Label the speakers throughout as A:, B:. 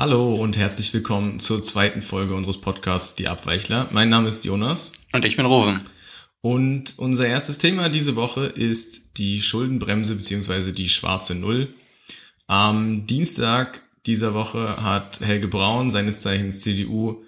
A: Hallo und herzlich willkommen zur zweiten Folge unseres Podcasts Die Abweichler. Mein Name ist Jonas.
B: Und ich bin Ruven.
A: Und unser erstes Thema diese Woche ist die Schuldenbremse bzw. die schwarze Null. Am Dienstag dieser Woche hat Helge Braun, seines Zeichens CDU,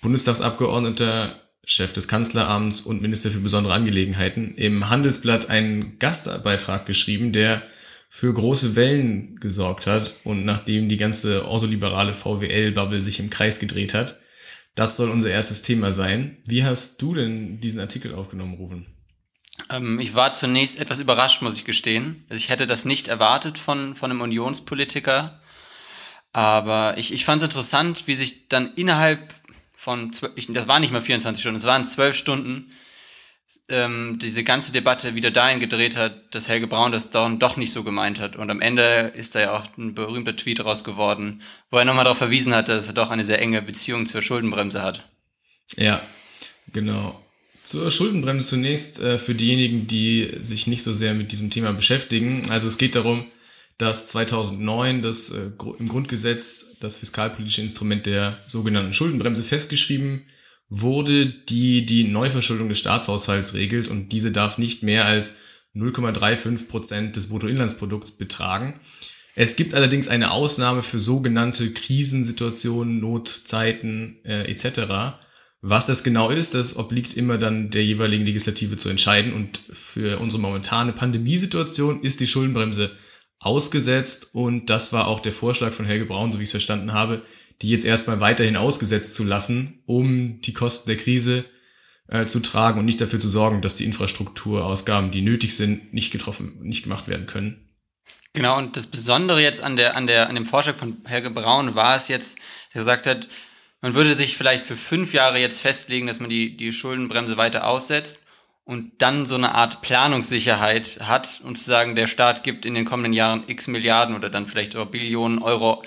A: Bundestagsabgeordneter, Chef des Kanzleramts und Minister für besondere Angelegenheiten, im Handelsblatt einen Gastbeitrag geschrieben, der für große Wellen gesorgt hat und nachdem die ganze ordoliberale VWL-Bubble sich im Kreis gedreht hat. Das soll unser erstes Thema sein. Wie hast du denn diesen Artikel aufgenommen, Rufen?
B: Ähm, ich war zunächst etwas überrascht, muss ich gestehen. Also ich hätte das nicht erwartet von, von einem Unionspolitiker. Aber ich, ich fand es interessant, wie sich dann innerhalb von, ich, das war nicht mal 24 Stunden, es waren zwölf Stunden, ähm, diese ganze Debatte wieder dahin gedreht hat, dass Helge Braun das dann doch nicht so gemeint hat. Und am Ende ist da ja auch ein berühmter Tweet raus geworden, wo er nochmal darauf verwiesen hat, dass er doch eine sehr enge Beziehung zur Schuldenbremse hat.
A: Ja, genau. Zur Schuldenbremse zunächst äh, für diejenigen, die sich nicht so sehr mit diesem Thema beschäftigen. Also es geht darum, dass 2009 das äh, im Grundgesetz das fiskalpolitische Instrument der sogenannten Schuldenbremse festgeschrieben wurde, die die Neuverschuldung des Staatshaushalts regelt und diese darf nicht mehr als 0,35 Prozent des Bruttoinlandsprodukts betragen. Es gibt allerdings eine Ausnahme für sogenannte Krisensituationen, Notzeiten äh, etc. Was das genau ist, das obliegt immer dann der jeweiligen Legislative zu entscheiden. Und für unsere momentane Pandemiesituation ist die Schuldenbremse ausgesetzt. Und das war auch der Vorschlag von Helge Braun, so wie ich es verstanden habe, die jetzt erstmal weiterhin ausgesetzt zu lassen, um die Kosten der Krise äh, zu tragen und nicht dafür zu sorgen, dass die Infrastrukturausgaben, die nötig sind, nicht getroffen, nicht gemacht werden können.
B: Genau, und das Besondere jetzt an der, an der, an dem Vorschlag von Helge Braun war es jetzt, der gesagt hat, man würde sich vielleicht für fünf Jahre jetzt festlegen, dass man die, die Schuldenbremse weiter aussetzt und dann so eine Art Planungssicherheit hat und zu sagen, der Staat gibt in den kommenden Jahren x Milliarden oder dann vielleicht auch Billionen Euro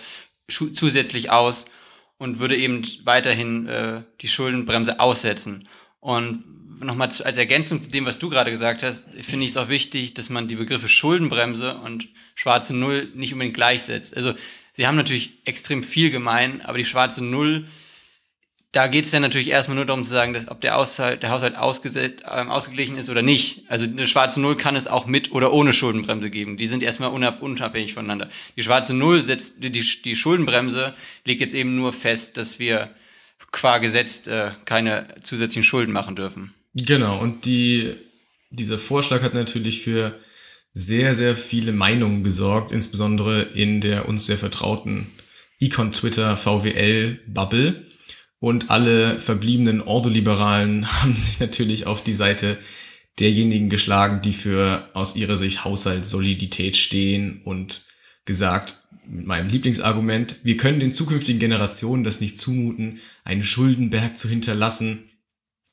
B: zusätzlich aus und würde eben weiterhin äh, die Schuldenbremse aussetzen. Und nochmal als Ergänzung zu dem, was du gerade gesagt hast, finde ich es auch wichtig, dass man die Begriffe Schuldenbremse und schwarze Null nicht unbedingt gleichsetzt. Also sie haben natürlich extrem viel gemein, aber die schwarze Null da geht es ja natürlich erstmal nur darum zu sagen, dass, ob der Haushalt, der Haushalt ähm, ausgeglichen ist oder nicht. Also eine schwarze Null kann es auch mit oder ohne Schuldenbremse geben. Die sind erstmal unabhängig voneinander. Die schwarze Null setzt, die, die Schuldenbremse legt jetzt eben nur fest, dass wir qua Gesetz äh, keine zusätzlichen Schulden machen dürfen.
A: Genau, und die, dieser Vorschlag hat natürlich für sehr, sehr viele Meinungen gesorgt, insbesondere in der uns sehr vertrauten Econ Twitter VWL Bubble. Und alle verbliebenen Ordoliberalen haben sich natürlich auf die Seite derjenigen geschlagen, die für aus ihrer Sicht Haushaltssolidität stehen und gesagt, mit meinem Lieblingsargument, wir können den zukünftigen Generationen das nicht zumuten, einen Schuldenberg zu hinterlassen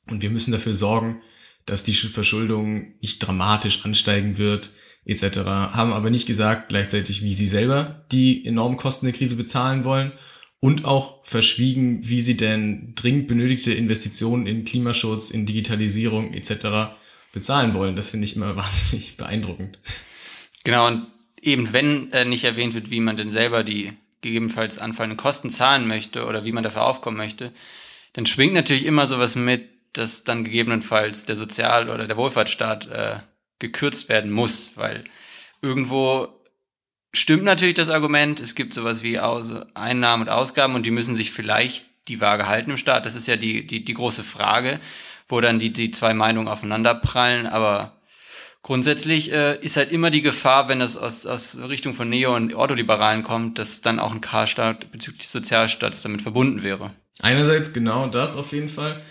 A: und wir müssen dafür sorgen, dass die Verschuldung nicht dramatisch ansteigen wird, etc. Haben aber nicht gesagt gleichzeitig, wie sie selber die enormen Kosten der Krise bezahlen wollen und auch verschwiegen, wie sie denn dringend benötigte Investitionen in Klimaschutz, in Digitalisierung etc. bezahlen wollen. Das finde ich immer wahnsinnig beeindruckend.
B: Genau, und eben wenn äh, nicht erwähnt wird, wie man denn selber die gegebenenfalls anfallenden Kosten zahlen möchte oder wie man dafür aufkommen möchte, dann schwingt natürlich immer sowas mit, dass dann gegebenenfalls der Sozial- oder der Wohlfahrtsstaat äh, gekürzt werden muss, weil irgendwo stimmt natürlich das Argument, es gibt sowas wie Aus Einnahmen und Ausgaben und die müssen sich vielleicht die Waage halten im Staat. Das ist ja die, die, die große Frage, wo dann die, die zwei Meinungen aufeinander prallen, aber grundsätzlich äh, ist halt immer die Gefahr, wenn es aus, aus Richtung von Neo- und Ordoliberalen kommt, dass dann auch ein K-Staat bezüglich des Sozialstaats damit verbunden wäre.
A: Einerseits genau das auf jeden Fall.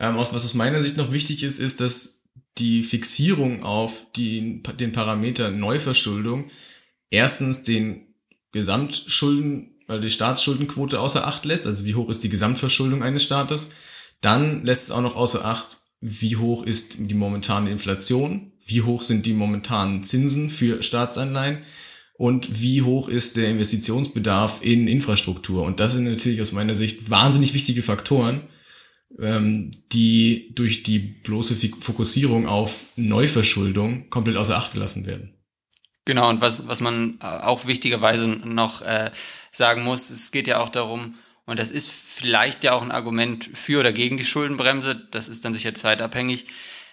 A: Ähm, was aus meiner Sicht noch wichtig ist, ist, dass die Fixierung auf die, den Parameter Neuverschuldung erstens den Gesamtschulden, weil die Staatsschuldenquote außer Acht lässt, also wie hoch ist die Gesamtverschuldung eines Staates. Dann lässt es auch noch außer Acht, wie hoch ist die momentane Inflation, wie hoch sind die momentanen Zinsen für Staatsanleihen und wie hoch ist der Investitionsbedarf in Infrastruktur. Und das sind natürlich aus meiner Sicht wahnsinnig wichtige Faktoren, ähm, die durch die bloße Fokussierung auf Neuverschuldung komplett außer Acht gelassen werden.
B: Genau, und was, was man auch wichtigerweise noch äh, sagen muss, es geht ja auch darum, und das ist vielleicht ja auch ein Argument für oder gegen die Schuldenbremse, das ist dann sicher zeitabhängig,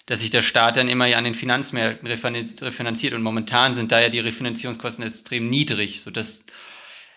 B: dass sich der Staat dann immer ja an den Finanzmärkten refinanziert und momentan sind da ja die Refinanzierungskosten extrem niedrig, sodass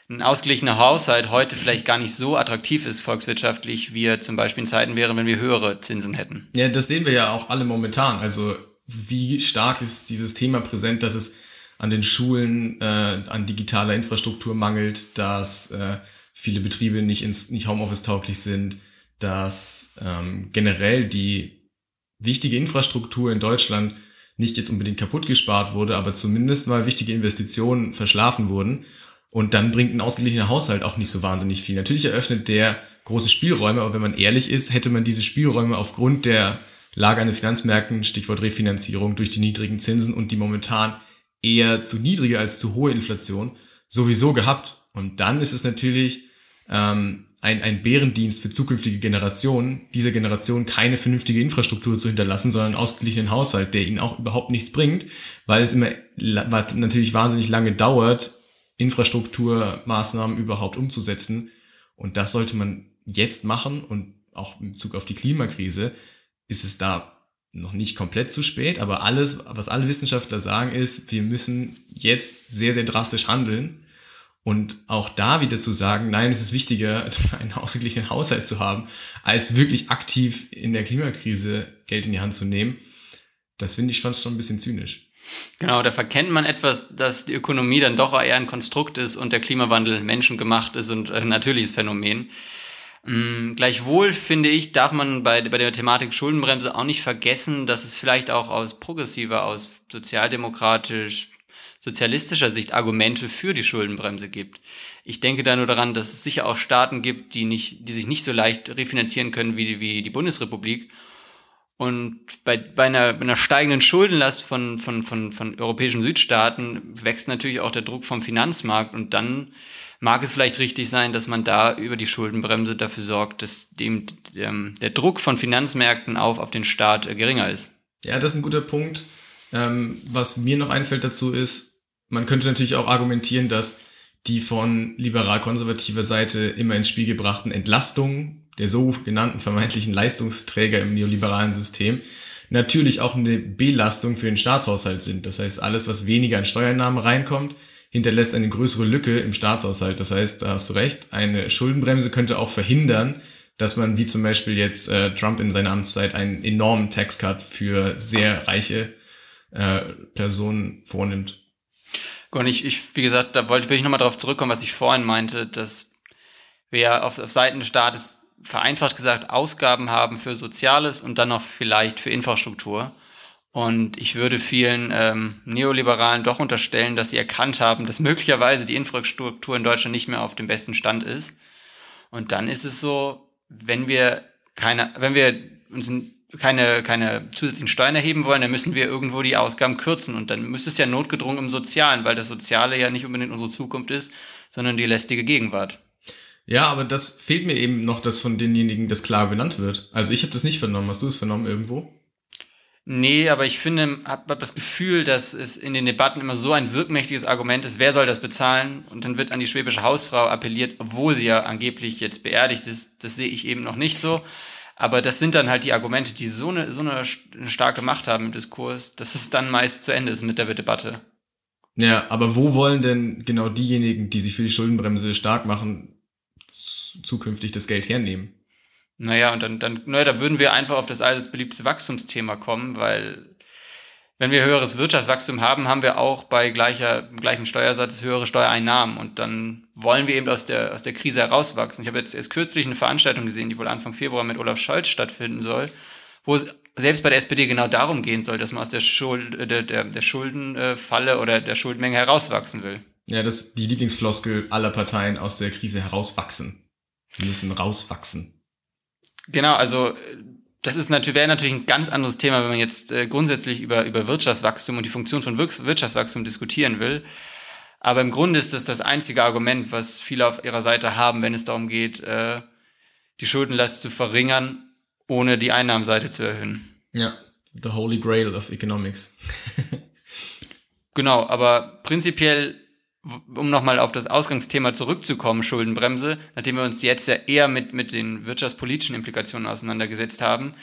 B: ein ausgeglichener Haushalt heute vielleicht gar nicht so attraktiv ist volkswirtschaftlich, wie er zum Beispiel in Zeiten wäre, wenn wir höhere Zinsen hätten.
A: Ja, das sehen wir ja auch alle momentan. Also wie stark ist dieses Thema präsent, dass es an den Schulen äh, an digitaler Infrastruktur mangelt, dass äh, viele Betriebe nicht, ins, nicht Homeoffice-tauglich sind, dass ähm, generell die wichtige Infrastruktur in Deutschland nicht jetzt unbedingt kaputt gespart wurde, aber zumindest mal wichtige Investitionen verschlafen wurden. Und dann bringt ein ausgeglichener Haushalt auch nicht so wahnsinnig viel. Natürlich eröffnet der große Spielräume, aber wenn man ehrlich ist, hätte man diese Spielräume aufgrund der Lage an den Finanzmärkten, Stichwort Refinanzierung durch die niedrigen Zinsen und die momentan eher zu niedrige als zu hohe Inflation sowieso gehabt. Und dann ist es natürlich ähm, ein, ein Bärendienst für zukünftige Generationen, dieser Generation keine vernünftige Infrastruktur zu hinterlassen, sondern einen ausgeglichenen Haushalt, der ihnen auch überhaupt nichts bringt, weil es immer natürlich wahnsinnig lange dauert, Infrastrukturmaßnahmen überhaupt umzusetzen. Und das sollte man jetzt machen und auch in Bezug auf die Klimakrise ist es da noch nicht komplett zu spät, aber alles, was alle Wissenschaftler sagen, ist, wir müssen jetzt sehr, sehr drastisch handeln. Und auch da wieder zu sagen, nein, es ist wichtiger, einen ausgeglichenen Haushalt zu haben, als wirklich aktiv in der Klimakrise Geld in die Hand zu nehmen, das finde ich schon ein bisschen zynisch.
B: Genau, da verkennt man etwas, dass die Ökonomie dann doch eher ein Konstrukt ist und der Klimawandel menschengemacht ist und ein natürliches Phänomen. Ähm, gleichwohl finde ich, darf man bei, bei der Thematik Schuldenbremse auch nicht vergessen, dass es vielleicht auch aus progressiver, aus sozialdemokratisch, sozialistischer Sicht Argumente für die Schuldenbremse gibt. Ich denke da nur daran, dass es sicher auch Staaten gibt, die, nicht, die sich nicht so leicht refinanzieren können wie, wie die Bundesrepublik und bei, bei, einer, bei einer steigenden Schuldenlast von, von, von, von europäischen Südstaaten wächst natürlich auch der Druck vom Finanzmarkt und dann mag es vielleicht richtig sein, dass man da über die Schuldenbremse dafür sorgt, dass dem, dem der Druck von Finanzmärkten auf, auf den Staat äh, geringer ist.
A: Ja, das ist ein guter Punkt. Ähm, was mir noch einfällt dazu ist, man könnte natürlich auch argumentieren, dass die von liberal-konservativer Seite immer ins Spiel gebrachten Entlastungen der so genannten vermeintlichen Leistungsträger im neoliberalen System natürlich auch eine Belastung für den Staatshaushalt sind. Das heißt, alles, was weniger an Steuernahmen reinkommt, hinterlässt eine größere Lücke im Staatshaushalt. Das heißt, da hast du recht, eine Schuldenbremse könnte auch verhindern, dass man wie zum Beispiel jetzt äh, Trump in seiner Amtszeit einen enormen Taxcut für sehr reiche äh, Personen vornimmt.
B: Und ich, ich, wie gesagt, da wollte ich nochmal darauf zurückkommen, was ich vorhin meinte, dass wir auf, auf Seiten des Staates vereinfacht gesagt Ausgaben haben für Soziales und dann noch vielleicht für Infrastruktur. Und ich würde vielen ähm, Neoliberalen doch unterstellen, dass sie erkannt haben, dass möglicherweise die Infrastruktur in Deutschland nicht mehr auf dem besten Stand ist. Und dann ist es so, wenn wir keine, wenn wir uns keine, keine zusätzlichen Steuern erheben wollen, dann müssen wir irgendwo die Ausgaben kürzen. Und dann müsste es ja notgedrungen im Sozialen, weil das Soziale ja nicht unbedingt unsere Zukunft ist, sondern die lästige Gegenwart.
A: Ja, aber das fehlt mir eben noch, dass von denjenigen das klar benannt wird. Also ich habe das nicht vernommen. Hast du es vernommen irgendwo?
B: Nee, aber ich finde, habe hab das Gefühl, dass es in den Debatten immer so ein wirkmächtiges Argument ist, wer soll das bezahlen? Und dann wird an die schwäbische Hausfrau appelliert, obwohl sie ja angeblich jetzt beerdigt ist. Das sehe ich eben noch nicht so. Aber das sind dann halt die Argumente, die so eine, so eine starke Macht haben im Diskurs, dass es dann meist zu Ende ist mit der Debatte.
A: Ja, aber wo wollen denn genau diejenigen, die sich für die Schuldenbremse stark machen, zukünftig das Geld hernehmen.
B: Naja, und dann, dann naja, da würden wir einfach auf das allseits beliebte Wachstumsthema kommen, weil wenn wir höheres Wirtschaftswachstum haben, haben wir auch bei gleicher, gleichem Steuersatz höhere Steuereinnahmen und dann wollen wir eben aus der, aus der Krise herauswachsen. Ich habe jetzt erst kürzlich eine Veranstaltung gesehen, die wohl Anfang Februar mit Olaf Scholz stattfinden soll, wo es selbst bei der SPD genau darum gehen soll, dass man aus der, Schuld, der, der, der Schuldenfalle oder der Schuldmenge herauswachsen will.
A: Ja, das ist die Lieblingsfloskel aller Parteien aus der Krise herauswachsen. Wir müssen rauswachsen.
B: Genau, also das ist natürlich, wäre natürlich ein ganz anderes Thema, wenn man jetzt äh, grundsätzlich über, über Wirtschaftswachstum und die Funktion von Wirtschaftswachstum diskutieren will. Aber im Grunde ist das das einzige Argument, was viele auf ihrer Seite haben, wenn es darum geht, äh, die Schuldenlast zu verringern, ohne die Einnahmenseite zu erhöhen.
A: Ja, the holy grail of economics.
B: Genau, aber prinzipiell um nochmal auf das Ausgangsthema zurückzukommen, Schuldenbremse, nachdem wir uns jetzt ja eher mit, mit den wirtschaftspolitischen Implikationen auseinandergesetzt haben,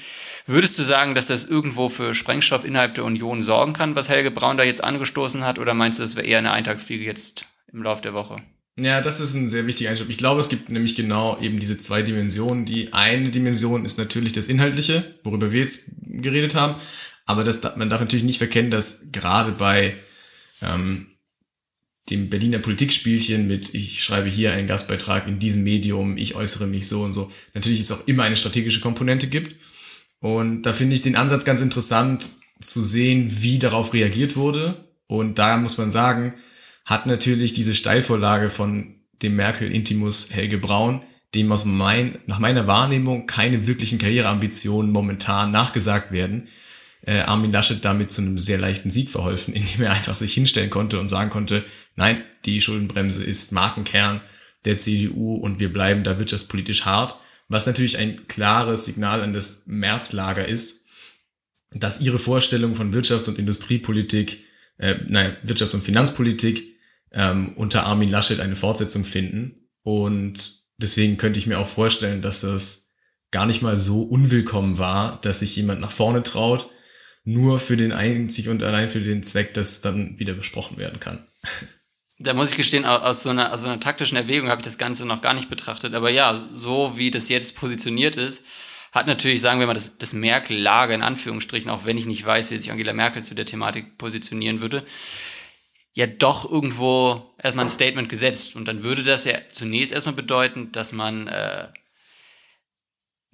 B: würdest du sagen, dass das irgendwo für Sprengstoff innerhalb der Union sorgen kann, was Helge Braun da jetzt angestoßen hat, oder meinst du, das wäre eher eine Eintagsfliege jetzt im Laufe der Woche?
A: Ja, das ist ein sehr wichtiger Einschub. Ich glaube, es gibt nämlich genau eben diese zwei Dimensionen. Die eine Dimension ist natürlich das Inhaltliche, worüber wir jetzt geredet haben. Aber das, man darf natürlich nicht verkennen, dass gerade bei ähm, dem Berliner Politikspielchen mit, ich schreibe hier einen Gastbeitrag in diesem Medium, ich äußere mich so und so, natürlich es auch immer eine strategische Komponente gibt. Und da finde ich den Ansatz ganz interessant zu sehen, wie darauf reagiert wurde. Und da muss man sagen, hat natürlich diese Steilvorlage von dem Merkel-Intimus Helge Braun, dem aus mein, nach meiner Wahrnehmung keine wirklichen Karriereambitionen momentan nachgesagt werden, äh, Armin Laschet damit zu einem sehr leichten Sieg verholfen, indem er einfach sich hinstellen konnte und sagen konnte, nein, die Schuldenbremse ist Markenkern der CDU und wir bleiben da wirtschaftspolitisch hart, was natürlich ein klares Signal an das Märzlager ist, dass ihre Vorstellung von Wirtschafts- und Industriepolitik, äh, nein, Wirtschafts- und Finanzpolitik ähm, unter Armin Laschet eine Fortsetzung finden. Und deswegen könnte ich mir auch vorstellen, dass das gar nicht mal so unwillkommen war, dass sich jemand nach vorne traut, nur für den einzig und allein für den Zweck, dass dann wieder besprochen werden kann.
B: Da muss ich gestehen, aus so einer, aus einer taktischen Erwägung habe ich das Ganze noch gar nicht betrachtet. Aber ja, so wie das jetzt positioniert ist, hat natürlich, sagen wir mal, das, das Merkel-Lager in Anführungsstrichen, auch wenn ich nicht weiß, wie sich Angela Merkel zu der Thematik positionieren würde, ja doch irgendwo erstmal ein Statement gesetzt. Und dann würde das ja zunächst erstmal bedeuten, dass man äh,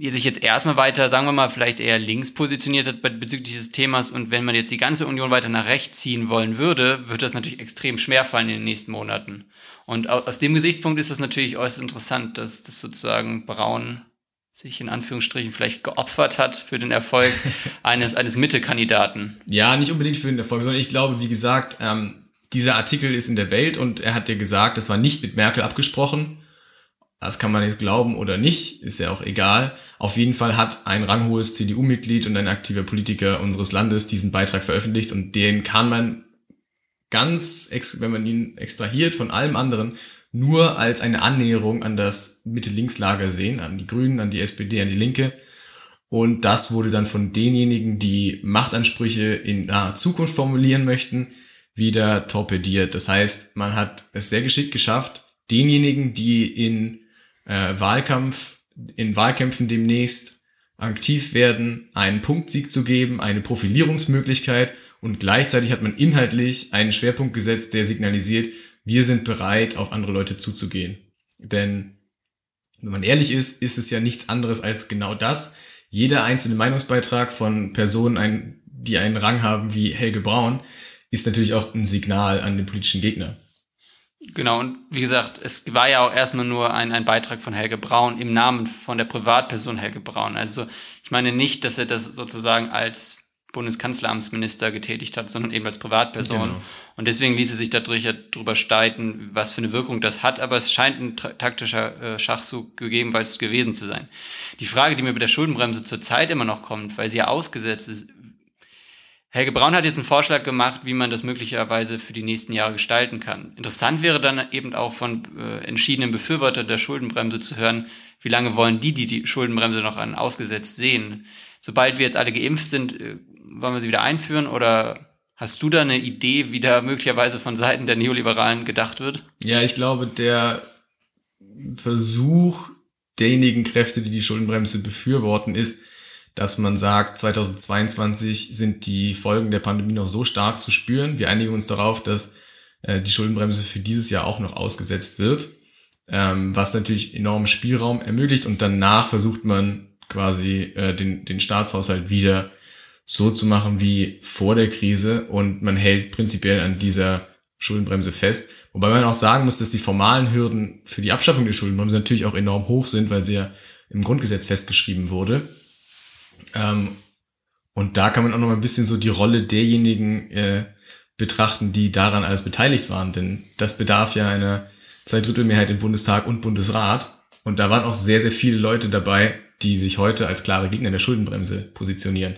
B: sich jetzt erstmal weiter, sagen wir mal, vielleicht eher links positioniert hat bezüglich dieses Themas und wenn man jetzt die ganze Union weiter nach rechts ziehen wollen würde, wird das natürlich extrem schwer fallen in den nächsten Monaten. Und aus dem Gesichtspunkt ist es natürlich äußerst interessant, dass das sozusagen Braun sich in Anführungsstrichen vielleicht geopfert hat für den Erfolg eines, eines Mitte-Kandidaten.
A: Ja, nicht unbedingt für den Erfolg, sondern ich glaube, wie gesagt, ähm, dieser Artikel ist in der Welt und er hat ja gesagt, das war nicht mit Merkel abgesprochen. Das kann man jetzt glauben oder nicht, ist ja auch egal. Auf jeden Fall hat ein ranghohes CDU-Mitglied und ein aktiver Politiker unseres Landes diesen Beitrag veröffentlicht und den kann man ganz, wenn man ihn extrahiert von allem anderen, nur als eine Annäherung an das Mitte-Links-Lager sehen, an die Grünen, an die SPD, an die Linke. Und das wurde dann von denjenigen, die Machtansprüche in naher Zukunft formulieren möchten, wieder torpediert. Das heißt, man hat es sehr geschickt geschafft, denjenigen, die in äh, Wahlkampf, in Wahlkämpfen demnächst aktiv werden, einen Punktsieg zu geben, eine Profilierungsmöglichkeit und gleichzeitig hat man inhaltlich einen Schwerpunkt gesetzt, der signalisiert, wir sind bereit, auf andere Leute zuzugehen. Denn wenn man ehrlich ist, ist es ja nichts anderes als genau das. Jeder einzelne Meinungsbeitrag von Personen, die einen Rang haben wie Helge Braun, ist natürlich auch ein Signal an den politischen Gegner.
B: Genau, und wie gesagt, es war ja auch erstmal nur ein, ein Beitrag von Helge Braun im Namen von der Privatperson Helge Braun. Also ich meine nicht, dass er das sozusagen als Bundeskanzleramtsminister getätigt hat, sondern eben als Privatperson. Genau. Und deswegen ließe sich dadurch ja drüber streiten, was für eine Wirkung das hat, aber es scheint ein taktischer äh, Schachzug gegeben, weil es gewesen zu sein. Die Frage, die mir bei der Schuldenbremse zurzeit immer noch kommt, weil sie ja ausgesetzt ist, Helge Braun hat jetzt einen Vorschlag gemacht, wie man das möglicherweise für die nächsten Jahre gestalten kann. Interessant wäre dann eben auch von äh, entschiedenen Befürwortern der Schuldenbremse zu hören, wie lange wollen die, die die Schuldenbremse noch an ausgesetzt sehen. Sobald wir jetzt alle geimpft sind, äh, wollen wir sie wieder einführen oder hast du da eine Idee, wie da möglicherweise von Seiten der Neoliberalen gedacht wird?
A: Ja, ich glaube, der Versuch derjenigen Kräfte, die die Schuldenbremse befürworten, ist, dass man sagt, 2022 sind die Folgen der Pandemie noch so stark zu spüren. Wir einigen uns darauf, dass äh, die Schuldenbremse für dieses Jahr auch noch ausgesetzt wird, ähm, was natürlich enormen Spielraum ermöglicht und danach versucht man quasi äh, den, den Staatshaushalt wieder so zu machen wie vor der Krise und man hält prinzipiell an dieser Schuldenbremse fest. Wobei man auch sagen muss, dass die formalen Hürden für die Abschaffung der Schuldenbremse natürlich auch enorm hoch sind, weil sie ja im Grundgesetz festgeschrieben wurde. Ähm, und da kann man auch noch mal ein bisschen so die Rolle derjenigen äh, betrachten, die daran alles beteiligt waren. Denn das bedarf ja einer Zweidrittelmehrheit im Bundestag und Bundesrat. Und da waren auch sehr, sehr viele Leute dabei, die sich heute als klare Gegner der Schuldenbremse positionieren.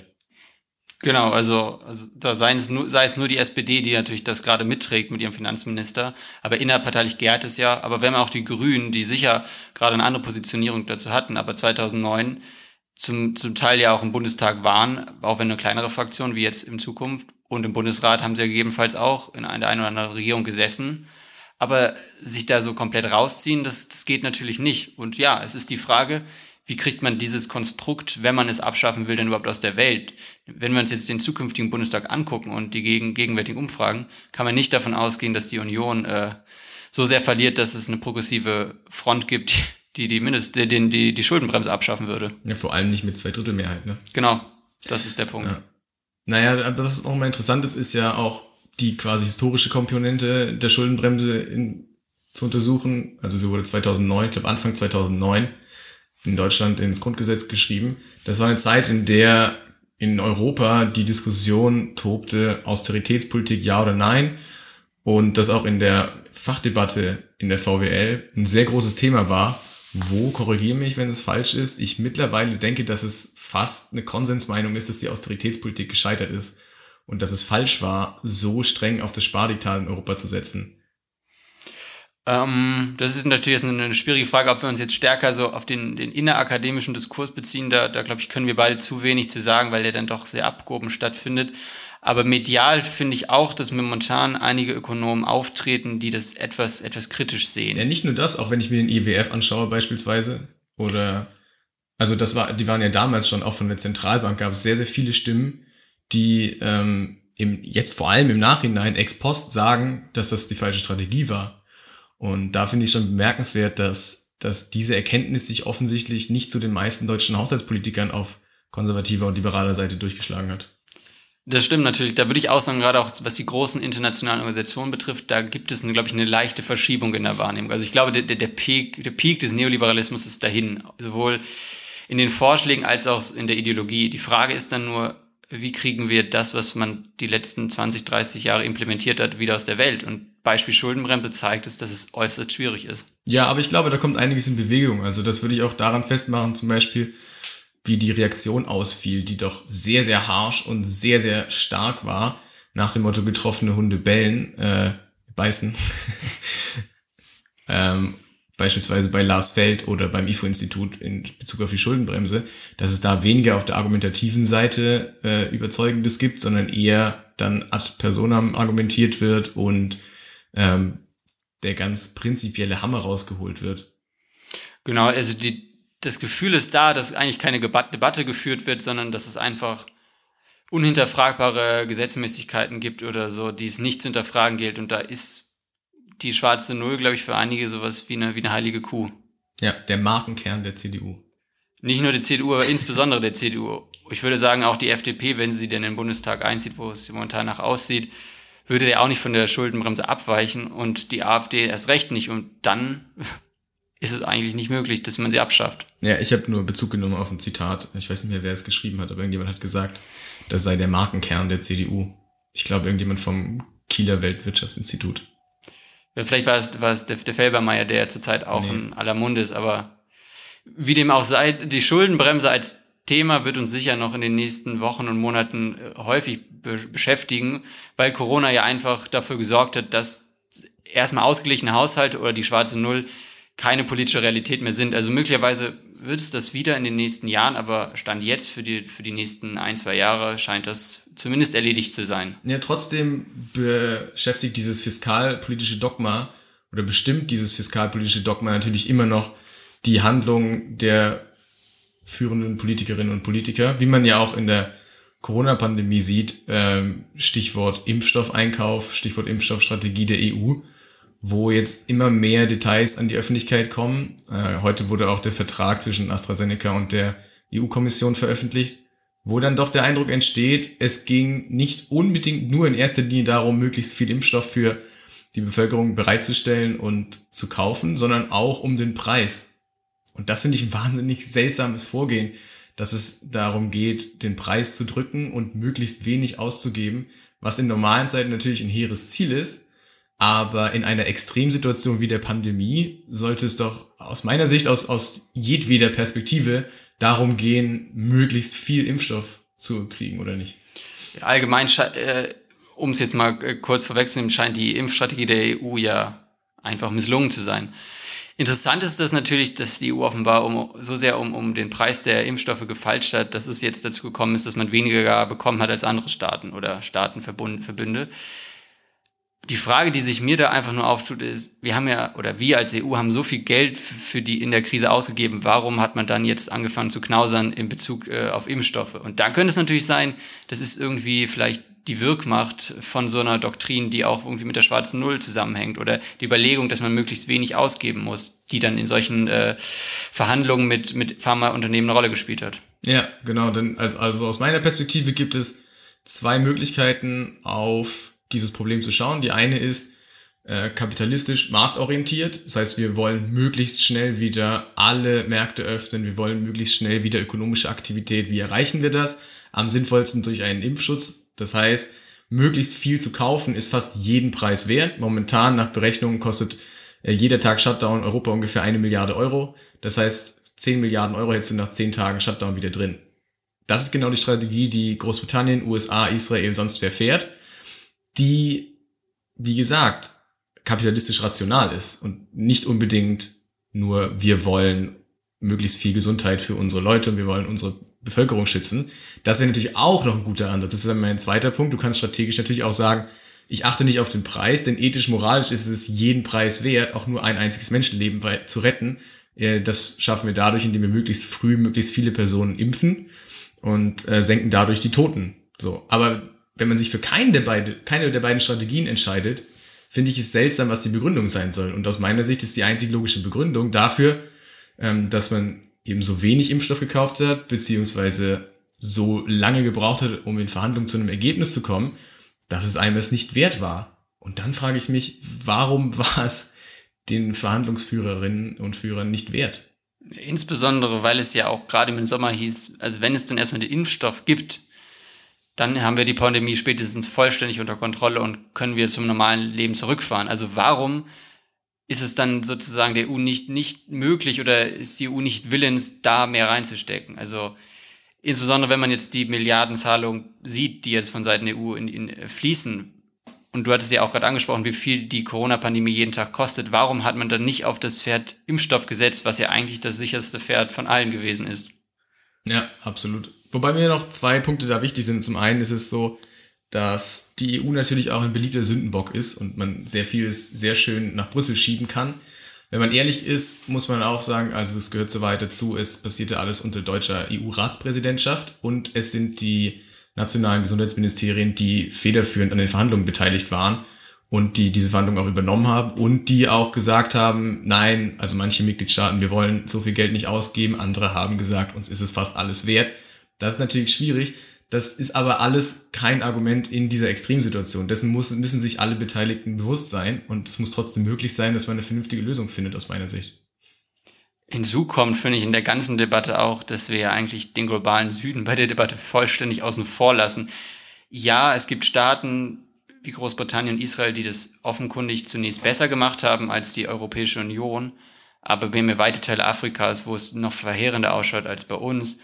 B: Genau, also, also da sei es, nur, sei es nur die SPD, die natürlich das gerade mitträgt mit ihrem Finanzminister, aber innerparteilich gärt es ja. Aber wenn man auch die Grünen, die sicher gerade eine andere Positionierung dazu hatten, aber 2009 zum, zum Teil ja auch im Bundestag waren, auch wenn eine kleinere Fraktion wie jetzt in Zukunft. Und im Bundesrat haben sie ja gegebenenfalls auch in einer oder anderen Regierung gesessen. Aber sich da so komplett rausziehen, das, das geht natürlich nicht. Und ja, es ist die Frage, wie kriegt man dieses Konstrukt, wenn man es abschaffen will, denn überhaupt aus der Welt? Wenn wir uns jetzt den zukünftigen Bundestag angucken und die gegen, gegenwärtigen Umfragen, kann man nicht davon ausgehen, dass die Union äh, so sehr verliert, dass es eine progressive Front gibt, die die, Mindest, die, die, die Schuldenbremse abschaffen würde.
A: Ja, vor allem nicht mit Zweidrittelmehrheit, ne?
B: Genau, das ist der Punkt.
A: Ja. Naja, was auch mal interessant ist, ist ja auch die quasi historische Komponente der Schuldenbremse in, zu untersuchen. Also sie wurde 2009, ich glaube Anfang 2009, in Deutschland ins Grundgesetz geschrieben. Das war eine Zeit, in der in Europa die Diskussion tobte, Austeritätspolitik ja oder nein. Und das auch in der Fachdebatte in der VWL ein sehr großes Thema war, wo, korrigiere mich, wenn es falsch ist, ich mittlerweile denke, dass es fast eine Konsensmeinung ist, dass die Austeritätspolitik gescheitert ist und dass es falsch war, so streng auf das Spardiktat in Europa zu setzen.
B: Ähm, das ist natürlich eine, eine schwierige Frage, ob wir uns jetzt stärker so auf den, den innerakademischen Diskurs beziehen. Da, da glaube ich, können wir beide zu wenig zu sagen, weil der dann doch sehr abgehoben stattfindet. Aber medial finde ich auch, dass momentan einige Ökonomen auftreten, die das etwas, etwas kritisch sehen.
A: Ja, nicht nur das, auch wenn ich mir den IWF anschaue beispielsweise. Oder, also das war, die waren ja damals schon auch von der Zentralbank, gab es sehr, sehr viele Stimmen, die ähm, im, jetzt vor allem im Nachhinein ex post sagen, dass das die falsche Strategie war. Und da finde ich schon bemerkenswert, dass, dass diese Erkenntnis sich offensichtlich nicht zu den meisten deutschen Haushaltspolitikern auf konservativer und liberaler Seite durchgeschlagen hat.
B: Das stimmt natürlich. Da würde ich auch sagen, gerade auch was die großen internationalen Organisationen betrifft, da gibt es, glaube ich, eine leichte Verschiebung in der Wahrnehmung. Also ich glaube, der, der, Peak, der Peak des Neoliberalismus ist dahin, sowohl in den Vorschlägen als auch in der Ideologie. Die Frage ist dann nur, wie kriegen wir das, was man die letzten 20, 30 Jahre implementiert hat, wieder aus der Welt? Und Beispiel Schuldenbremse zeigt es, dass es äußerst schwierig ist.
A: Ja, aber ich glaube, da kommt einiges in Bewegung. Also das würde ich auch daran festmachen, zum Beispiel, wie die Reaktion ausfiel, die doch sehr, sehr harsh und sehr, sehr stark war, nach dem Motto getroffene Hunde bellen, äh, beißen. ähm, beispielsweise bei Lars Feld oder beim IFO-Institut in Bezug auf die Schuldenbremse, dass es da weniger auf der argumentativen Seite äh, Überzeugendes gibt, sondern eher dann ad personam argumentiert wird und ähm, der ganz prinzipielle Hammer rausgeholt wird.
B: Genau, also die, das Gefühl ist da, dass eigentlich keine Debatte geführt wird, sondern dass es einfach unhinterfragbare Gesetzmäßigkeiten gibt oder so, die es nicht zu hinterfragen gilt. Und da ist die schwarze Null, glaube ich, für einige sowas wie eine, wie eine heilige Kuh.
A: Ja, der Markenkern der CDU.
B: Nicht nur der CDU, aber insbesondere der CDU. Ich würde sagen, auch die FDP, wenn sie denn in den Bundestag einzieht, wo es momentan nach aussieht, würde der auch nicht von der Schuldenbremse abweichen und die AfD erst recht nicht. Und dann ist es eigentlich nicht möglich, dass man sie abschafft.
A: Ja, ich habe nur Bezug genommen auf ein Zitat. Ich weiß nicht mehr, wer es geschrieben hat, aber irgendjemand hat gesagt, das sei der Markenkern der CDU. Ich glaube, irgendjemand vom Kieler Weltwirtschaftsinstitut.
B: Ja, vielleicht war es, war es der, der Felbermeier, der zurzeit auch nee. in aller Munde ist, aber wie dem auch sei, die Schuldenbremse als Thema wird uns sicher noch in den nächsten Wochen und Monaten äh, häufig be beschäftigen, weil Corona ja einfach dafür gesorgt hat, dass erstmal ausgeglichene Haushalte oder die schwarze Null keine politische Realität mehr sind. Also möglicherweise wird es das wieder in den nächsten Jahren, aber Stand jetzt für die, für die nächsten ein, zwei Jahre scheint das zumindest erledigt zu sein.
A: Ja, trotzdem beschäftigt dieses fiskalpolitische Dogma oder bestimmt dieses fiskalpolitische Dogma natürlich immer noch die Handlung der führenden Politikerinnen und Politiker, wie man ja auch in der Corona-Pandemie sieht, ähm, Stichwort Impfstoffeinkauf, Stichwort Impfstoffstrategie der EU, wo jetzt immer mehr Details an die Öffentlichkeit kommen. Äh, heute wurde auch der Vertrag zwischen AstraZeneca und der EU-Kommission veröffentlicht, wo dann doch der Eindruck entsteht, es ging nicht unbedingt nur in erster Linie darum, möglichst viel Impfstoff für die Bevölkerung bereitzustellen und zu kaufen, sondern auch um den Preis. Und das finde ich ein wahnsinnig seltsames Vorgehen, dass es darum geht, den Preis zu drücken und möglichst wenig auszugeben, was in normalen Zeiten natürlich ein hehres Ziel ist. Aber in einer Extremsituation wie der Pandemie sollte es doch aus meiner Sicht, aus, aus jedweder Perspektive, darum gehen, möglichst viel Impfstoff zu kriegen, oder nicht?
B: Allgemein, äh, um es jetzt mal äh, kurz vorwegzunehmen, scheint die Impfstrategie der EU ja einfach misslungen zu sein. Interessant ist das natürlich, dass die EU offenbar um, so sehr um, um den Preis der Impfstoffe gefalscht hat, dass es jetzt dazu gekommen ist, dass man weniger bekommen hat als andere Staaten oder Staatenverbünde. Die Frage, die sich mir da einfach nur auftut, ist, wir haben ja, oder wir als EU haben so viel Geld für die in der Krise ausgegeben, warum hat man dann jetzt angefangen zu knausern in Bezug äh, auf Impfstoffe? Und da könnte es natürlich sein, das ist irgendwie vielleicht die Wirkmacht von so einer Doktrin, die auch irgendwie mit der schwarzen Null zusammenhängt oder die Überlegung, dass man möglichst wenig ausgeben muss, die dann in solchen äh, Verhandlungen mit, mit Pharmaunternehmen eine Rolle gespielt hat.
A: Ja, genau. Denn also, also aus meiner Perspektive gibt es zwei Möglichkeiten, auf dieses Problem zu schauen. Die eine ist äh, kapitalistisch marktorientiert. Das heißt, wir wollen möglichst schnell wieder alle Märkte öffnen. Wir wollen möglichst schnell wieder ökonomische Aktivität. Wie erreichen wir das? Am sinnvollsten durch einen Impfschutz das heißt, möglichst viel zu kaufen ist fast jeden Preis wert. Momentan nach Berechnungen kostet äh, jeder Tag Shutdown Europa ungefähr eine Milliarde Euro. Das heißt, 10 Milliarden Euro hättest du nach 10 Tagen Shutdown wieder drin. Das ist genau die Strategie, die Großbritannien, USA, Israel, sonst wer fährt, die, wie gesagt, kapitalistisch rational ist und nicht unbedingt nur wir wollen möglichst viel Gesundheit für unsere Leute und wir wollen unsere Bevölkerung schützen. Das wäre natürlich auch noch ein guter Ansatz. Das wäre mein zweiter Punkt. Du kannst strategisch natürlich auch sagen, ich achte nicht auf den Preis, denn ethisch, moralisch ist es jeden Preis wert, auch nur ein einziges Menschenleben zu retten. Äh, das schaffen wir dadurch, indem wir möglichst früh möglichst viele Personen impfen und äh, senken dadurch die Toten. So. Aber wenn man sich für keine der, beide, keine der beiden Strategien entscheidet, finde ich es seltsam, was die Begründung sein soll. Und aus meiner Sicht ist die einzig logische Begründung dafür, ähm, dass man eben so wenig Impfstoff gekauft hat, beziehungsweise so lange gebraucht hat, um in Verhandlungen zu einem Ergebnis zu kommen, dass es einem es nicht wert war. Und dann frage ich mich, warum war es den Verhandlungsführerinnen und Führern nicht wert?
B: Insbesondere, weil es ja auch gerade im Sommer hieß, also wenn es dann erstmal den Impfstoff gibt, dann haben wir die Pandemie spätestens vollständig unter Kontrolle und können wir zum normalen Leben zurückfahren. Also warum ist es dann sozusagen der EU nicht, nicht möglich oder ist die EU nicht willens, da mehr reinzustecken? Also insbesondere wenn man jetzt die Milliardenzahlung sieht, die jetzt von Seiten der EU in, in, äh, fließen. Und du hattest ja auch gerade angesprochen, wie viel die Corona-Pandemie jeden Tag kostet. Warum hat man dann nicht auf das Pferd Impfstoff gesetzt, was ja eigentlich das sicherste Pferd von allen gewesen ist?
A: Ja, absolut. Wobei mir noch zwei Punkte da wichtig sind. Zum einen ist es so, dass die EU natürlich auch ein beliebter Sündenbock ist und man sehr vieles sehr schön nach Brüssel schieben kann. Wenn man ehrlich ist, muss man auch sagen, also es gehört so weit dazu, es passierte alles unter deutscher EU-Ratspräsidentschaft und es sind die nationalen Gesundheitsministerien, die federführend an den Verhandlungen beteiligt waren und die diese Verhandlungen auch übernommen haben und die auch gesagt haben, nein, also manche Mitgliedstaaten, wir wollen so viel Geld nicht ausgeben, andere haben gesagt, uns ist es fast alles wert. Das ist natürlich schwierig, das ist aber alles kein Argument in dieser Extremsituation. Dessen muss, müssen sich alle Beteiligten bewusst sein und es muss trotzdem möglich sein, dass man eine vernünftige Lösung findet, aus meiner Sicht.
B: Hinzu kommt, finde ich, in der ganzen Debatte auch, dass wir ja eigentlich den globalen Süden bei der Debatte vollständig außen vor lassen. Ja, es gibt Staaten wie Großbritannien und Israel, die das offenkundig zunächst besser gemacht haben als die Europäische Union. Aber wir haben ja weite Teile Afrikas, wo es noch verheerender ausschaut als bei uns.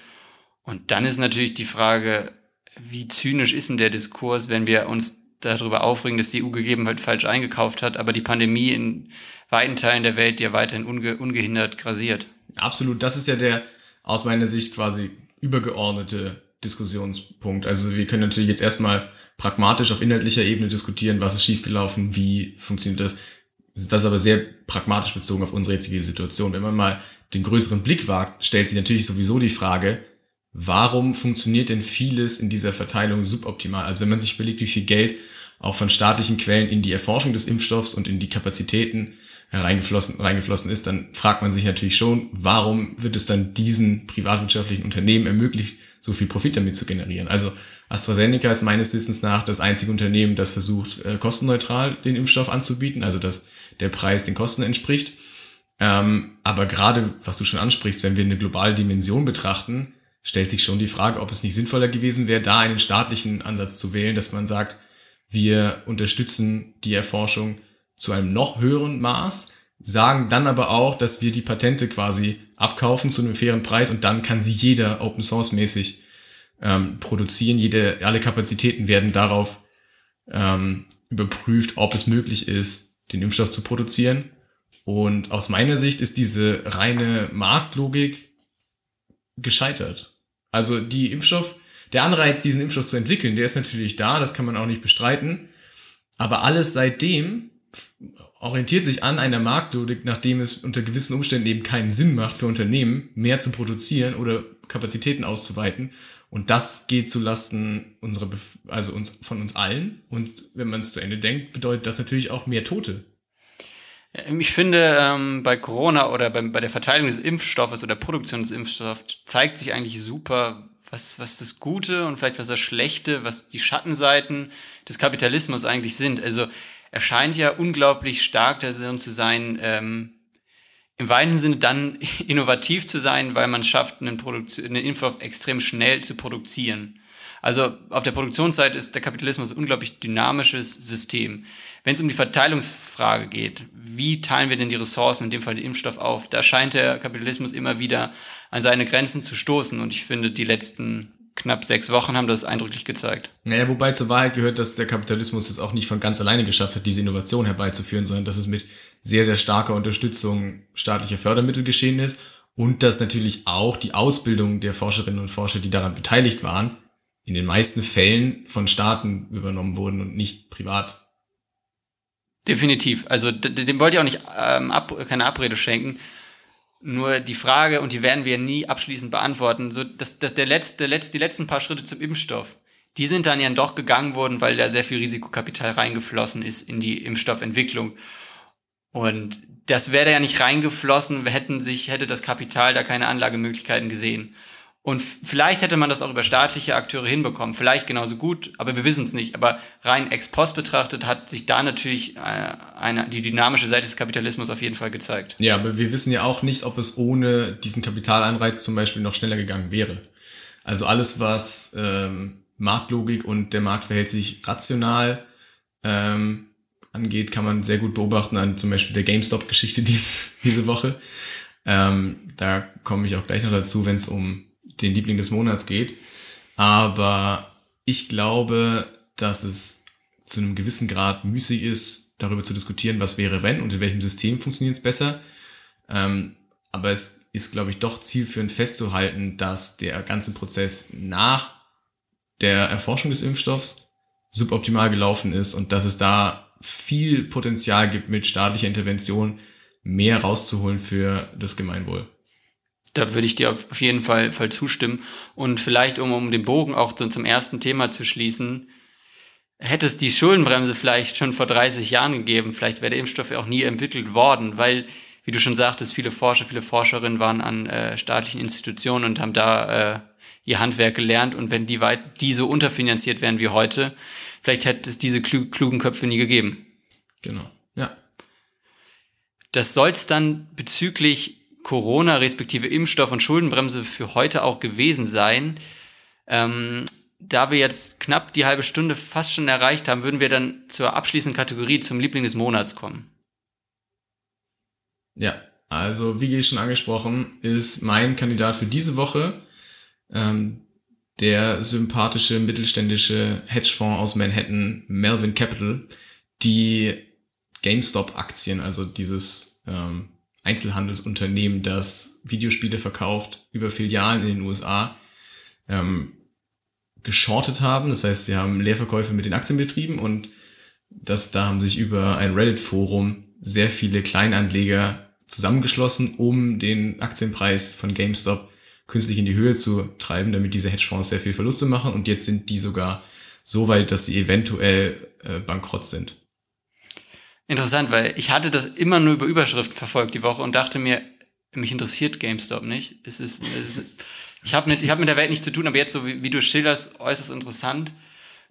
B: Und dann ist natürlich die Frage, wie zynisch ist denn der Diskurs, wenn wir uns darüber aufregen, dass die EU gegebenenfalls falsch eingekauft hat, aber die Pandemie in weiten Teilen der Welt ja weiterhin unge ungehindert grasiert.
A: Absolut, das ist ja der aus meiner Sicht quasi übergeordnete Diskussionspunkt. Also wir können natürlich jetzt erstmal pragmatisch auf inhaltlicher Ebene diskutieren, was ist schiefgelaufen, wie funktioniert das. Das ist aber sehr pragmatisch bezogen auf unsere jetzige Situation. Wenn man mal den größeren Blick wagt, stellt sich natürlich sowieso die Frage, warum funktioniert denn vieles in dieser Verteilung suboptimal? Also wenn man sich überlegt, wie viel Geld auch von staatlichen Quellen in die Erforschung des Impfstoffs und in die Kapazitäten reingeflossen, reingeflossen ist, dann fragt man sich natürlich schon, warum wird es dann diesen privatwirtschaftlichen Unternehmen ermöglicht, so viel Profit damit zu generieren? Also AstraZeneca ist meines Wissens nach das einzige Unternehmen, das versucht, äh, kostenneutral den Impfstoff anzubieten, also dass der Preis den Kosten entspricht. Ähm, aber gerade, was du schon ansprichst, wenn wir eine globale Dimension betrachten, stellt sich schon die Frage, ob es nicht sinnvoller gewesen wäre, da einen staatlichen Ansatz zu wählen, dass man sagt, wir unterstützen die Erforschung zu einem noch höheren Maß, sagen dann aber auch, dass wir die Patente quasi abkaufen zu einem fairen Preis und dann kann sie jeder Open Source mäßig ähm, produzieren. Jede, alle Kapazitäten werden darauf ähm, überprüft, ob es möglich ist, den Impfstoff zu produzieren. Und aus meiner Sicht ist diese reine Marktlogik gescheitert. Also die Impfstoff, der Anreiz, diesen Impfstoff zu entwickeln, der ist natürlich da, das kann man auch nicht bestreiten. Aber alles seitdem orientiert sich an einer Marktlogik, nachdem es unter gewissen Umständen eben keinen Sinn macht für Unternehmen, mehr zu produzieren oder Kapazitäten auszuweiten. Und das geht zulasten unserer, also uns, von uns allen. Und wenn man es zu Ende denkt, bedeutet das natürlich auch mehr Tote.
B: Ähm, ich finde, ähm, bei Corona oder bei, bei der Verteilung des Impfstoffes oder Produktion des Impfstoffs zeigt sich eigentlich super, was, was das Gute und vielleicht was das Schlechte, was die Schattenseiten des Kapitalismus eigentlich sind. Also er scheint ja unglaublich stark darin zu sein, ähm, im weiten Sinne dann innovativ zu sein, weil man schafft, einen, einen Impfstoff extrem schnell zu produzieren. Also auf der Produktionsseite ist der Kapitalismus ein unglaublich dynamisches System. Wenn es um die Verteilungsfrage geht, wie teilen wir denn die Ressourcen, in dem Fall den Impfstoff auf, da scheint der Kapitalismus immer wieder an seine Grenzen zu stoßen. Und ich finde, die letzten knapp sechs Wochen haben das eindrücklich gezeigt.
A: Naja, wobei zur Wahrheit gehört, dass der Kapitalismus es auch nicht von ganz alleine geschafft hat, diese Innovation herbeizuführen, sondern dass es mit sehr, sehr starker Unterstützung staatlicher Fördermittel geschehen ist und dass natürlich auch die Ausbildung der Forscherinnen und Forscher, die daran beteiligt waren, in den meisten Fällen von Staaten übernommen wurden und nicht privat.
B: Definitiv. Also dem wollte ich auch nicht ähm, ab, keine Abrede schenken. Nur die Frage, und die werden wir nie abschließend beantworten, so dass, dass der letzte, letzte, die letzten paar Schritte zum Impfstoff, die sind dann ja doch gegangen worden, weil da sehr viel Risikokapital reingeflossen ist in die Impfstoffentwicklung. Und das wäre ja nicht reingeflossen, hätten sich, hätte das Kapital da keine Anlagemöglichkeiten gesehen. Und vielleicht hätte man das auch über staatliche Akteure hinbekommen, vielleicht genauso gut, aber wir wissen es nicht. Aber rein ex post betrachtet hat sich da natürlich äh, eine, die dynamische Seite des Kapitalismus auf jeden Fall gezeigt.
A: Ja, aber wir wissen ja auch nicht, ob es ohne diesen Kapitalanreiz zum Beispiel noch schneller gegangen wäre. Also alles, was ähm, Marktlogik und der Markt verhält sich rational ähm, angeht, kann man sehr gut beobachten an zum Beispiel der GameStop-Geschichte dies, diese Woche. Ähm, da komme ich auch gleich noch dazu, wenn es um den Liebling des Monats geht. Aber ich glaube, dass es zu einem gewissen Grad müßig ist, darüber zu diskutieren, was wäre, wenn und in welchem System funktioniert es besser. Ähm, aber es ist, glaube ich, doch zielführend festzuhalten, dass der ganze Prozess nach der Erforschung des Impfstoffs suboptimal gelaufen ist und dass es da viel Potenzial gibt, mit staatlicher Intervention mehr rauszuholen für das Gemeinwohl.
B: Da würde ich dir auf jeden Fall, Fall zustimmen. Und vielleicht, um, um den Bogen auch zum, zum ersten Thema zu schließen, hätte es die Schuldenbremse vielleicht schon vor 30 Jahren gegeben, vielleicht wäre der Impfstoff ja auch nie entwickelt worden, weil, wie du schon sagtest, viele Forscher, viele Forscherinnen waren an äh, staatlichen Institutionen und haben da äh, ihr Handwerk gelernt. Und wenn die, weit, die so unterfinanziert wären wie heute, vielleicht hätte es diese klugen Köpfe nie gegeben.
A: Genau, ja.
B: Das soll es dann bezüglich Corona respektive Impfstoff und Schuldenbremse für heute auch gewesen sein. Ähm, da wir jetzt knapp die halbe Stunde fast schon erreicht haben, würden wir dann zur abschließenden Kategorie zum Liebling des Monats kommen.
A: Ja, also wie schon angesprochen, ist mein Kandidat für diese Woche ähm, der sympathische mittelständische Hedgefonds aus Manhattan, Melvin Capital, die GameStop-Aktien, also dieses ähm, Einzelhandelsunternehmen, das Videospiele verkauft, über Filialen in den USA, ähm, geschortet haben. Das heißt, sie haben Leerverkäufe mit den Aktien betrieben und das, da haben sich über ein Reddit-Forum sehr viele Kleinanleger zusammengeschlossen, um den Aktienpreis von GameStop künstlich in die Höhe zu treiben, damit diese Hedgefonds sehr viel Verluste machen. Und jetzt sind die sogar so weit, dass sie eventuell äh, bankrott sind.
B: Interessant, weil ich hatte das immer nur über Überschrift verfolgt die Woche und dachte mir, mich interessiert GameStop nicht. Es ist, es ist ich habe mit, hab mit der Welt nichts zu tun, aber jetzt so wie, wie du schilderst, äußerst interessant.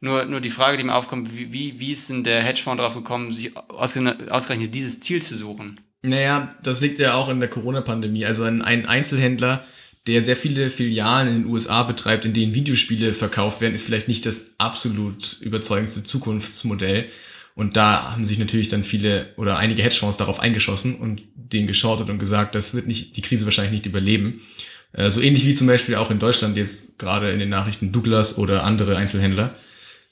B: Nur, nur die Frage, die mir aufkommt, wie, wie, wie ist denn der Hedgefonds darauf gekommen, sich ausgerechnet dieses Ziel zu suchen?
A: Naja, das liegt ja auch in der Corona-Pandemie. Also ein, ein Einzelhändler, der sehr viele Filialen in den USA betreibt, in denen Videospiele verkauft werden, ist vielleicht nicht das absolut überzeugendste Zukunftsmodell. Und da haben sich natürlich dann viele oder einige Hedgefonds darauf eingeschossen und den geschortet und gesagt, das wird nicht, die Krise wahrscheinlich nicht überleben. Äh, so ähnlich wie zum Beispiel auch in Deutschland jetzt gerade in den Nachrichten Douglas oder andere Einzelhändler,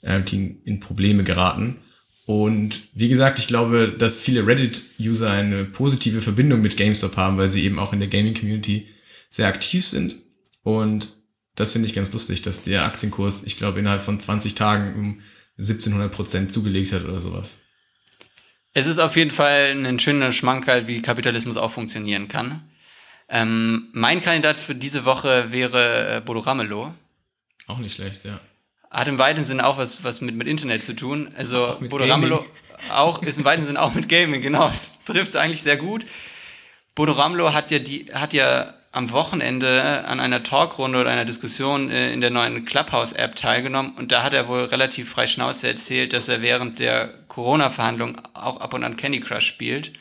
A: äh, die in Probleme geraten. Und wie gesagt, ich glaube, dass viele Reddit-User eine positive Verbindung mit GameStop haben, weil sie eben auch in der Gaming-Community sehr aktiv sind. Und das finde ich ganz lustig, dass der Aktienkurs, ich glaube, innerhalb von 20 Tagen um 1700 Prozent zugelegt hat oder sowas.
B: Es ist auf jeden Fall ein schöner Schmankerl, wie Kapitalismus auch funktionieren kann. Ähm, mein Kandidat für diese Woche wäre äh, Bodo Ramelow.
A: Auch nicht schlecht, ja.
B: Hat im weiten Sinne auch was, was mit, mit Internet zu tun. Also Bodo Ramelow auch, ist im weiten Sinne auch mit Gaming, genau. Es trifft es eigentlich sehr gut. Bodo Ramelow hat ja die, hat ja am Wochenende an einer Talkrunde oder einer Diskussion äh, in der neuen Clubhouse-App teilgenommen und da hat er wohl relativ frei Schnauze erzählt, dass er während der Corona-Verhandlungen auch ab und an Candy Crush spielt.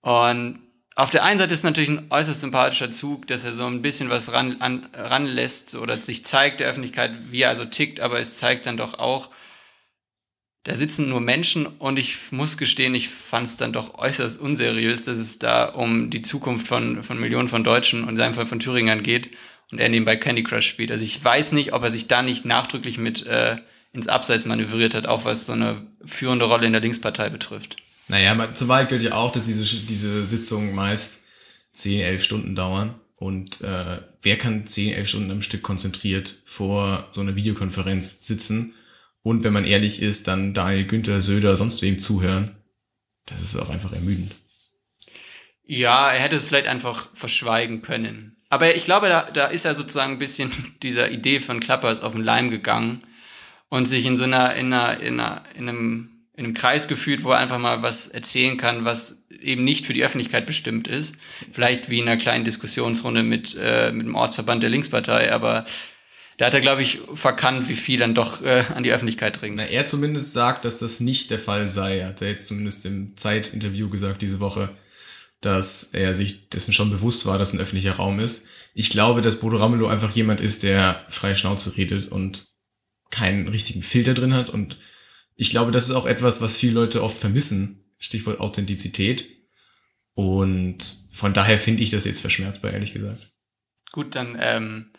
B: Und auf der einen Seite ist natürlich ein äußerst sympathischer Zug, dass er so ein bisschen was ran, an, ranlässt oder sich zeigt der Öffentlichkeit, wie er also tickt, aber es zeigt dann doch auch, da sitzen nur Menschen und ich muss gestehen, ich fand es dann doch äußerst unseriös, dass es da um die Zukunft von, von Millionen von Deutschen und in seinem Fall von Thüringern geht und er nebenbei Candy Crush spielt. Also ich weiß nicht, ob er sich da nicht nachdrücklich mit äh, ins Abseits manövriert hat, auch was so eine führende Rolle in der Linkspartei betrifft.
A: Naja, zur Wahrheit gehört ja auch, dass diese, diese Sitzungen meist 10, 11 Stunden dauern. Und äh, wer kann 10, 11 Stunden am Stück konzentriert vor so einer Videokonferenz sitzen? Und wenn man ehrlich ist, dann Daniel Günther, Söder, sonst wem zuhören. Das ist auch einfach ermüdend.
B: Ja, er hätte es vielleicht einfach verschweigen können. Aber ich glaube, da, da ist er sozusagen ein bisschen dieser Idee von Klappers auf den Leim gegangen und sich in so einer, in einer, in einer, in einem in einem Kreis gefühlt, wo er einfach mal was erzählen kann, was eben nicht für die Öffentlichkeit bestimmt ist. Vielleicht wie in einer kleinen Diskussionsrunde mit, äh, mit dem Ortsverband der Linkspartei, aber da hat er, glaube ich, verkannt, wie viel dann doch äh, an die Öffentlichkeit dringt.
A: Na, er zumindest sagt, dass das nicht der Fall sei. Hat er jetzt zumindest im Zeitinterview gesagt diese Woche, dass er sich dessen schon bewusst war, dass ein öffentlicher Raum ist. Ich glaube, dass Bodo Ramelow einfach jemand ist, der frei Schnauze redet und keinen richtigen Filter drin hat und ich glaube, das ist auch etwas, was viele Leute oft vermissen. Stichwort Authentizität. Und von daher finde ich das jetzt verschmerzbar, ehrlich gesagt.
B: Gut, dann ähm,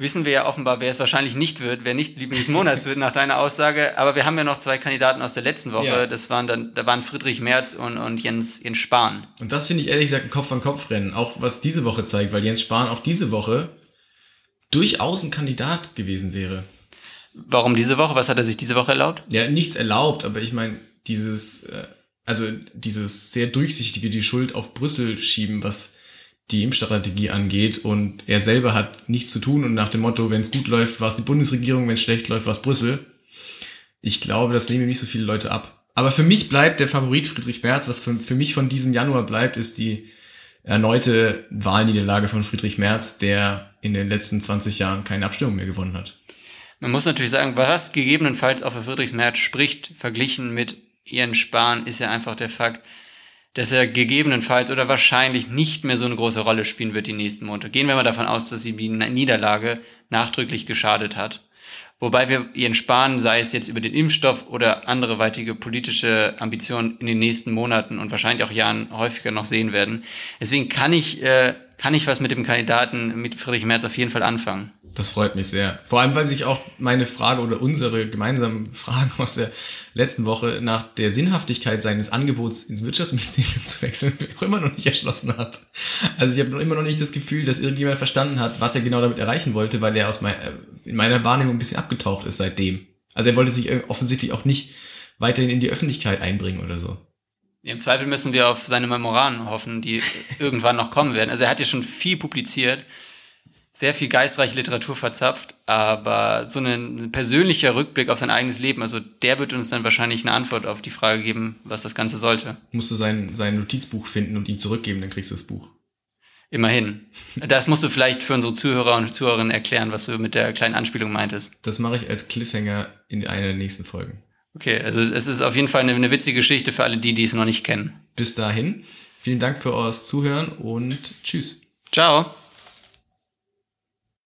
B: wissen wir ja offenbar, wer es wahrscheinlich nicht wird, wer nicht Liebling des Monats wird, nach deiner Aussage. Aber wir haben ja noch zwei Kandidaten aus der letzten Woche. Ja. Das waren dann, da waren Friedrich Merz und, und Jens, Jens Spahn.
A: Und das finde ich ehrlich gesagt ein Kopf-an-Kopf-Rennen. Auch was diese Woche zeigt, weil Jens Spahn auch diese Woche durchaus ein Kandidat gewesen wäre.
B: Warum diese Woche? Was hat er sich diese Woche erlaubt?
A: Ja, nichts erlaubt, aber ich meine, dieses, äh, also dieses sehr durchsichtige, die Schuld auf Brüssel schieben, was die Impfstrategie angeht. Und er selber hat nichts zu tun und nach dem Motto, wenn es gut läuft, war es die Bundesregierung, wenn es schlecht läuft, war es Brüssel. Ich glaube, das nehmen nicht so viele Leute ab. Aber für mich bleibt der Favorit Friedrich Merz. Was für, für mich von diesem Januar bleibt, ist die erneute Wahlniederlage von Friedrich Merz, der in den letzten 20 Jahren keine Abstimmung mehr gewonnen hat.
B: Man muss natürlich sagen, was gegebenenfalls auch für Friedrichs Merz spricht, verglichen mit Ihren Spahn, ist ja einfach der Fakt, dass er gegebenenfalls oder wahrscheinlich nicht mehr so eine große Rolle spielen wird die nächsten Monate. Gehen wir mal davon aus, dass sie die Niederlage nachdrücklich geschadet hat. Wobei wir ihren Spahn, sei es jetzt über den Impfstoff oder andere weitere politische Ambitionen in den nächsten Monaten und wahrscheinlich auch Jahren häufiger noch sehen werden. Deswegen kann ich, äh, kann ich was mit dem Kandidaten, mit Friedrich Merz auf jeden Fall anfangen.
A: Das freut mich sehr. Vor allem, weil sich auch meine Frage oder unsere gemeinsamen Fragen aus der letzten Woche nach der Sinnhaftigkeit seines Angebots ins Wirtschaftsministerium zu wechseln auch immer noch nicht erschlossen hat. Also ich habe immer noch nicht das Gefühl, dass irgendjemand verstanden hat, was er genau damit erreichen wollte, weil er aus mein, äh, in meiner Wahrnehmung ein bisschen abgetaucht ist seitdem. Also er wollte sich offensichtlich auch nicht weiterhin in die Öffentlichkeit einbringen oder so.
B: Im Zweifel müssen wir auf seine Memoiren hoffen, die irgendwann noch kommen werden. Also er hat ja schon viel publiziert sehr viel geistreiche Literatur verzapft, aber so ein persönlicher Rückblick auf sein eigenes Leben, also der wird uns dann wahrscheinlich eine Antwort auf die Frage geben, was das Ganze sollte.
A: Musst du sein, sein Notizbuch finden und ihm zurückgeben, dann kriegst du das Buch.
B: Immerhin. Das musst du vielleicht für unsere Zuhörer und Zuhörerinnen erklären, was du mit der kleinen Anspielung meintest.
A: Das mache ich als Cliffhanger in einer der nächsten Folgen.
B: Okay, also es ist auf jeden Fall eine, eine witzige Geschichte für alle die, die es noch nicht kennen.
A: Bis dahin, vielen Dank für euer Zuhören und tschüss.
B: Ciao.